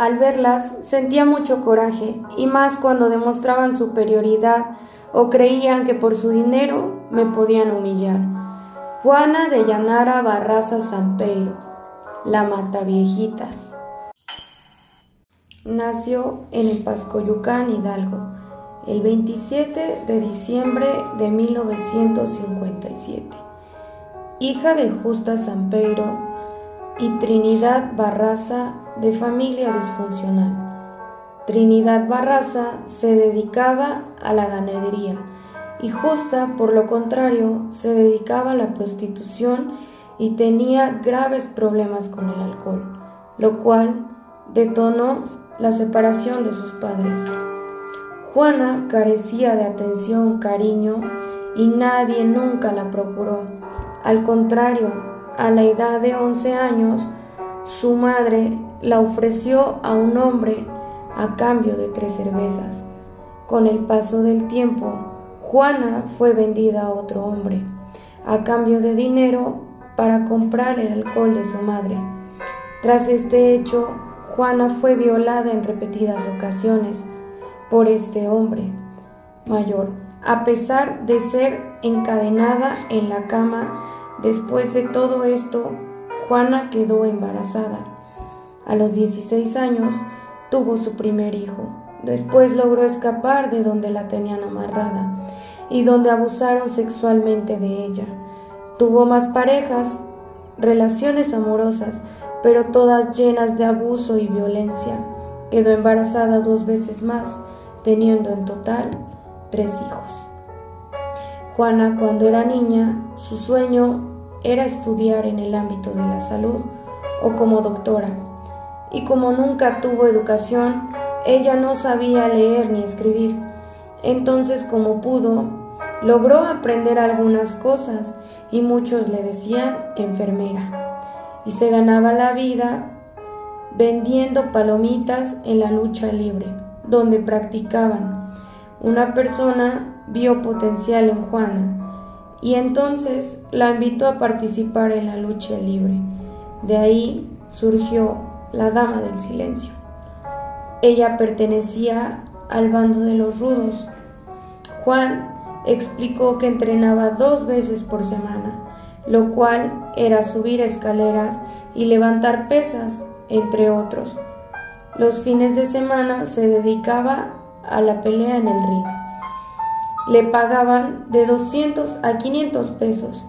Al verlas sentía mucho coraje, y más cuando demostraban superioridad o creían que por su dinero me podían humillar. Juana de Llanara Barraza Sampeiro, la Mata Viejitas. Nació en el Pascoyucán, Hidalgo, el 27 de diciembre de 1957. Hija de Justa Sampeiro y Trinidad Barraza de familia disfuncional. Trinidad Barraza se dedicaba a la ganadería y Justa, por lo contrario, se dedicaba a la prostitución y tenía graves problemas con el alcohol, lo cual detonó la separación de sus padres. Juana carecía de atención, cariño y nadie nunca la procuró. Al contrario, a la edad de 11 años, su madre la ofreció a un hombre a cambio de tres cervezas. Con el paso del tiempo, Juana fue vendida a otro hombre, a cambio de dinero para comprar el alcohol de su madre. Tras este hecho, Juana fue violada en repetidas ocasiones por este hombre mayor, a pesar de ser encadenada en la cama. Después de todo esto, Juana quedó embarazada. A los 16 años tuvo su primer hijo. Después logró escapar de donde la tenían amarrada y donde abusaron sexualmente de ella. Tuvo más parejas, relaciones amorosas, pero todas llenas de abuso y violencia. Quedó embarazada dos veces más, teniendo en total tres hijos. Juana, cuando era niña, su sueño era estudiar en el ámbito de la salud o como doctora y como nunca tuvo educación, ella no sabía leer ni escribir. Entonces, como pudo, logró aprender algunas cosas y muchos le decían enfermera. Y se ganaba la vida vendiendo palomitas en la lucha libre, donde practicaban. Una persona vio potencial en Juana y entonces la invitó a participar en la lucha libre. De ahí surgió la dama del silencio. Ella pertenecía al bando de los rudos. Juan explicó que entrenaba dos veces por semana, lo cual era subir escaleras y levantar pesas, entre otros. Los fines de semana se dedicaba a la pelea en el ring. Le pagaban de 200 a 500 pesos.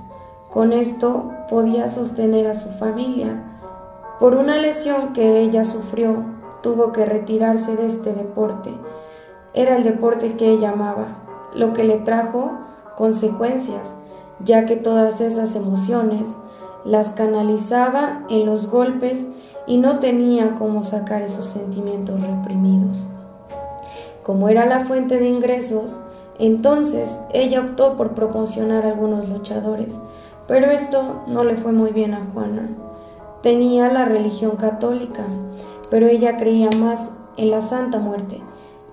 Con esto podía sostener a su familia por una lesión que ella sufrió, tuvo que retirarse de este deporte. Era el deporte que ella amaba, lo que le trajo consecuencias, ya que todas esas emociones las canalizaba en los golpes y no tenía cómo sacar esos sentimientos reprimidos. Como era la fuente de ingresos, entonces ella optó por promocionar a algunos luchadores, pero esto no le fue muy bien a Juana. Tenía la religión católica, pero ella creía más en la Santa Muerte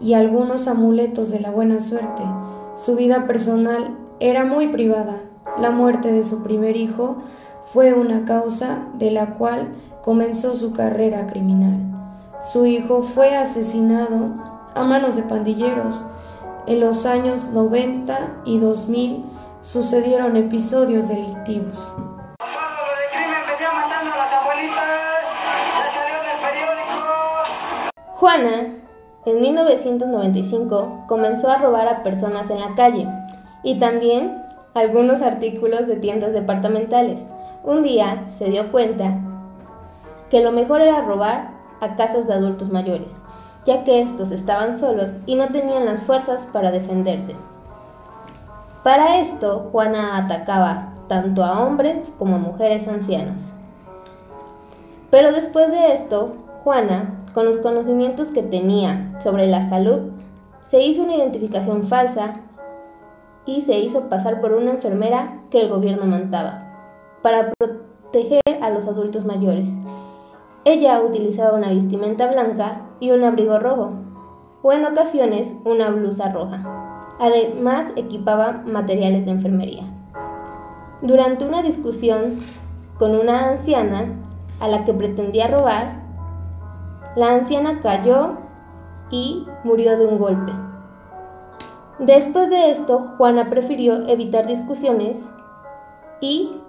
y algunos amuletos de la buena suerte. Su vida personal era muy privada. La muerte de su primer hijo fue una causa de la cual comenzó su carrera criminal. Su hijo fue asesinado a manos de pandilleros. En los años 90 y 2000 sucedieron episodios delictivos. Juana, en 1995, comenzó a robar a personas en la calle y también algunos artículos de tiendas departamentales. Un día se dio cuenta que lo mejor era robar a casas de adultos mayores, ya que estos estaban solos y no tenían las fuerzas para defenderse. Para esto, Juana atacaba tanto a hombres como a mujeres ancianas. Pero después de esto, Juana con los conocimientos que tenía sobre la salud, se hizo una identificación falsa y se hizo pasar por una enfermera que el gobierno mandaba para proteger a los adultos mayores. Ella utilizaba una vestimenta blanca y un abrigo rojo, o en ocasiones una blusa roja. Además, equipaba materiales de enfermería. Durante una discusión con una anciana a la que pretendía robar, la anciana cayó y murió de un golpe. Después de esto, Juana prefirió evitar discusiones y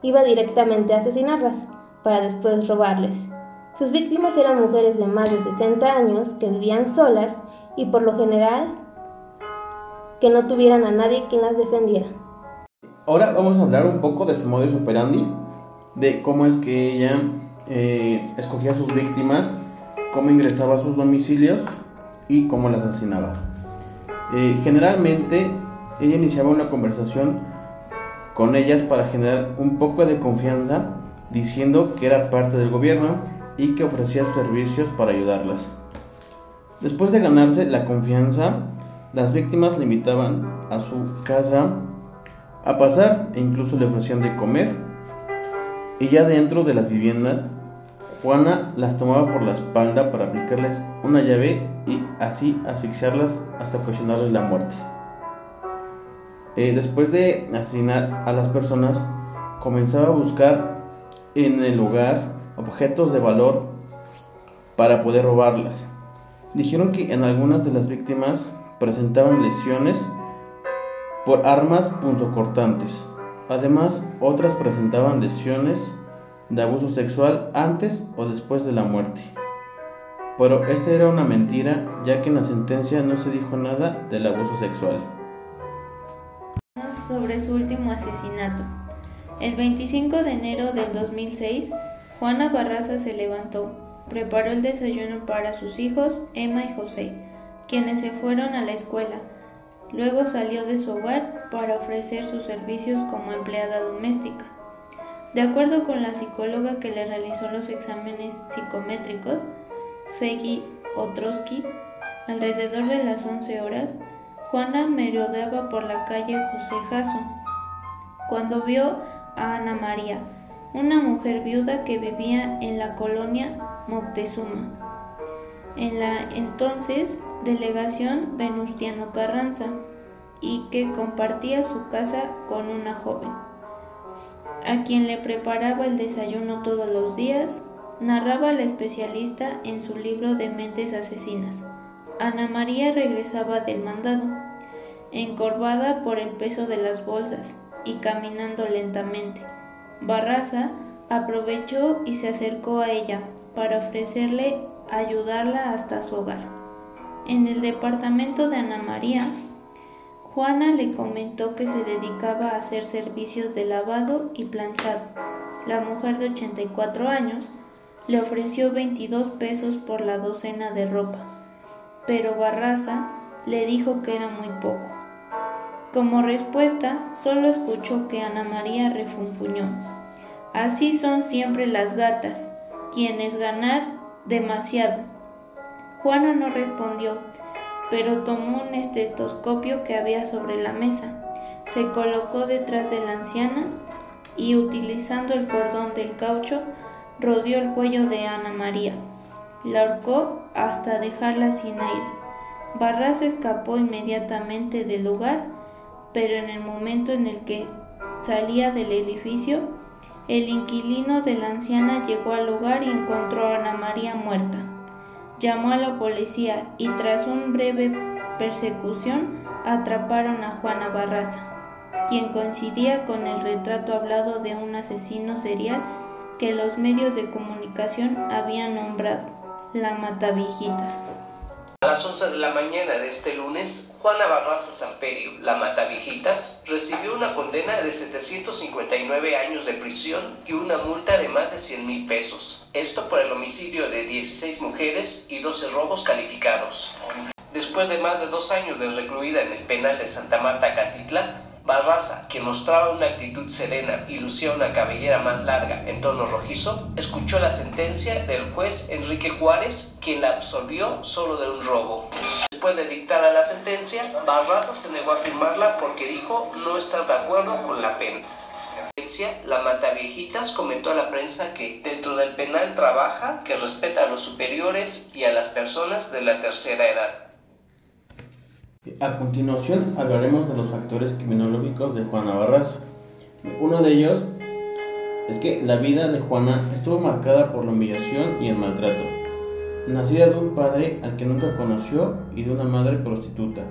iba directamente a asesinarlas para después robarles. Sus víctimas eran mujeres de más de 60 años que vivían solas y por lo general que no tuvieran a nadie quien las defendiera. Ahora vamos a hablar un poco de su modus operandi, de cómo es que ella eh, escogía a sus víctimas, cómo ingresaba a sus domicilios y cómo las asesinaba. Eh, generalmente ella iniciaba una conversación con ellas para generar un poco de confianza, diciendo que era parte del gobierno y que ofrecía servicios para ayudarlas. Después de ganarse la confianza, las víctimas le invitaban a su casa a pasar e incluso le ofrecían de comer. Y ya dentro de las viviendas, Juana las tomaba por la espalda para aplicarles una llave y así asfixiarlas hasta ocasionarles la muerte. Eh, después de asesinar a las personas, comenzaba a buscar en el lugar objetos de valor para poder robarlas. Dijeron que en algunas de las víctimas presentaban lesiones por armas punzocortantes. Además, otras presentaban lesiones de abuso sexual antes o después de la muerte. Pero esta era una mentira, ya que en la sentencia no se dijo nada del abuso sexual. Sobre su último asesinato. El 25 de enero del 2006, Juana Barraza se levantó, preparó el desayuno para sus hijos, Emma y José, quienes se fueron a la escuela. Luego salió de su hogar para ofrecer sus servicios como empleada doméstica. De acuerdo con la psicóloga que le realizó los exámenes psicométricos, Feggy Otrosky, alrededor de las 11 horas, Juana merodeaba por la calle José Jasso cuando vio a Ana María, una mujer viuda que vivía en la colonia Moctezuma, en la entonces delegación Venustiano Carranza, y que compartía su casa con una joven, a quien le preparaba el desayuno todos los días, narraba la especialista en su libro de Mentes Asesinas. Ana María regresaba del mandado, encorvada por el peso de las bolsas y caminando lentamente. Barraza aprovechó y se acercó a ella para ofrecerle ayudarla hasta su hogar. En el departamento de Ana María, Juana le comentó que se dedicaba a hacer servicios de lavado y planchado. La mujer de 84 años le ofreció 22 pesos por la docena de ropa, pero Barraza le dijo que era muy poco. Como respuesta, solo escuchó que Ana María refunfuñó. Así son siempre las gatas, quienes ganar demasiado. Juana no respondió, pero tomó un estetoscopio que había sobre la mesa, se colocó detrás de la anciana y utilizando el cordón del caucho rodeó el cuello de Ana María. La ahorcó hasta dejarla sin aire. Barras escapó inmediatamente del lugar pero en el momento en el que salía del edificio, el inquilino de la anciana llegó al lugar y encontró a Ana María muerta. Llamó a la policía y tras una breve persecución atraparon a Juana Barraza, quien coincidía con el retrato hablado de un asesino serial que los medios de comunicación habían nombrado la Matavijitas. A las 11 de la mañana de este lunes, Juana Barraza Samperio, la Matavijitas, recibió una condena de 759 años de prisión y una multa de más de 100 mil pesos. Esto por el homicidio de 16 mujeres y 12 robos calificados. Después de más de dos años de recluida en el penal de Santa Marta, Catitla, Barraza, que mostraba una actitud serena y lucía una cabellera más larga en tono rojizo, escuchó la sentencia del juez Enrique Juárez, quien la absolvió solo de un robo. Después de dictada la sentencia, Barraza se negó a firmarla porque dijo no estar de acuerdo con la pena. La Mataviejitas comentó a la prensa que dentro del penal trabaja, que respeta a los superiores y a las personas de la tercera edad. A continuación hablaremos de los factores criminológicos de Juana Barraza. Uno de ellos es que la vida de Juana estuvo marcada por la humillación y el maltrato. nacida de un padre al que nunca conoció y de una madre prostituta.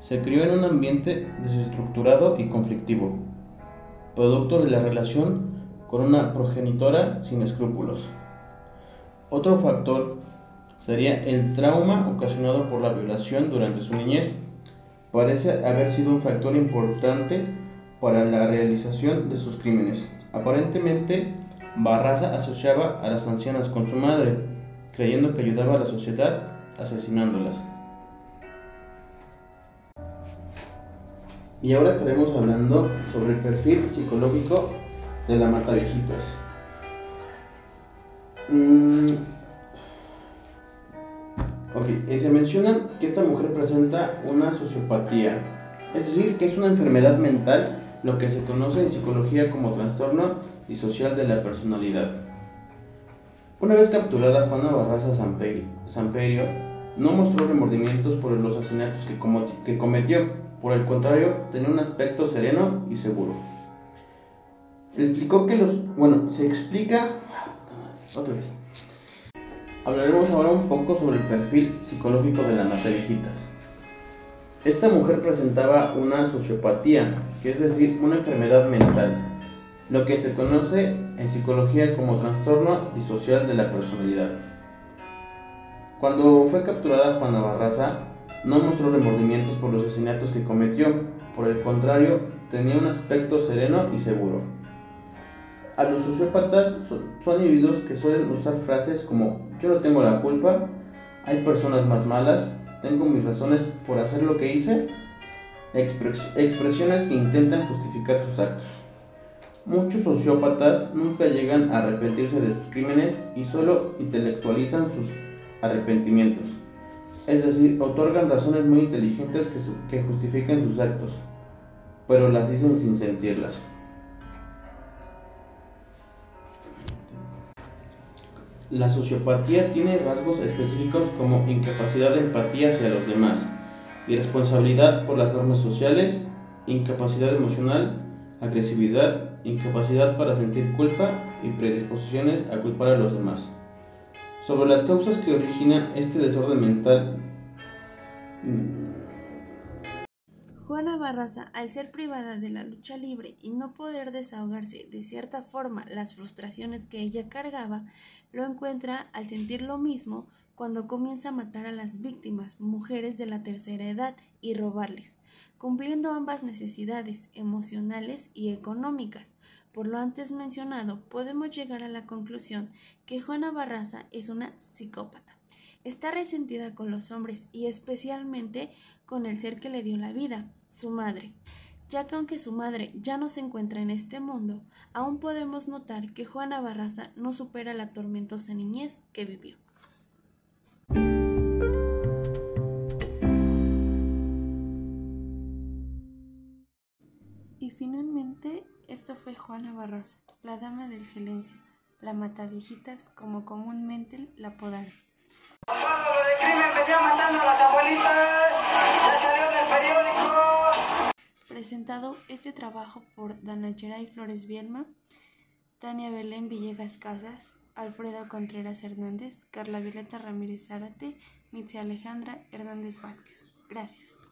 Se crió en un ambiente desestructurado y conflictivo, producto de la relación con una progenitora sin escrúpulos. Otro factor sería el trauma ocasionado por la violación durante su niñez. Parece haber sido un factor importante para la realización de sus crímenes. Aparentemente, Barraza asociaba a las ancianas con su madre, creyendo que ayudaba a la sociedad asesinándolas. Y ahora estaremos hablando sobre el perfil psicológico de la mata viejitos. Mm. Ok, se menciona que esta mujer presenta una sociopatía, es decir, que es una enfermedad mental, lo que se conoce en psicología como trastorno disocial de la personalidad. Una vez capturada, Juana Barraza Samperio no mostró remordimientos por los asesinatos que cometió, por el contrario, tenía un aspecto sereno y seguro. Explicó que los. Bueno, se explica. Otra vez. Hablaremos ahora un poco sobre el perfil psicológico de la mata Esta mujer presentaba una sociopatía, que es decir, una enfermedad mental, lo que se conoce en psicología como trastorno disocial de la personalidad. Cuando fue capturada Juana Barraza, no mostró remordimientos por los asesinatos que cometió, por el contrario, tenía un aspecto sereno y seguro. A los sociópatas son, individuos que suelen usar frases como yo no tengo la culpa, hay personas más malas, tengo mis razones por hacer lo que hice, expresiones que intentan justificar sus actos. Muchos sociópatas nunca llegan a arrepentirse de sus crímenes y solo intelectualizan sus arrepentimientos. Es decir, otorgan razones muy inteligentes que, que justifiquen sus actos, pero las dicen sin sentirlas. La sociopatía tiene rasgos específicos como incapacidad de empatía hacia los demás, irresponsabilidad por las normas sociales, incapacidad emocional, agresividad, incapacidad para sentir culpa y predisposiciones a culpar a los demás. Sobre las causas que originan este desorden mental, Juana Barraza, al ser privada de la lucha libre y no poder desahogarse de cierta forma las frustraciones que ella cargaba, lo encuentra al sentir lo mismo cuando comienza a matar a las víctimas, mujeres de la tercera edad, y robarles, cumpliendo ambas necesidades emocionales y económicas. Por lo antes mencionado, podemos llegar a la conclusión que Juana Barraza es una psicópata. Está resentida con los hombres y especialmente con el ser que le dio la vida, su madre, ya que aunque su madre ya no se encuentra en este mundo, aún podemos notar que Juana Barraza no supera la tormentosa niñez que vivió. Y finalmente, esto fue Juana Barraza, la dama del silencio, la mataviejitas como comúnmente la apodaron. Presentado este trabajo por Dana Geray Flores Bielma, Tania Belén Villegas Casas, Alfredo Contreras Hernández, Carla Violeta Ramírez Zárate, Mitzi Alejandra Hernández Vázquez. Gracias.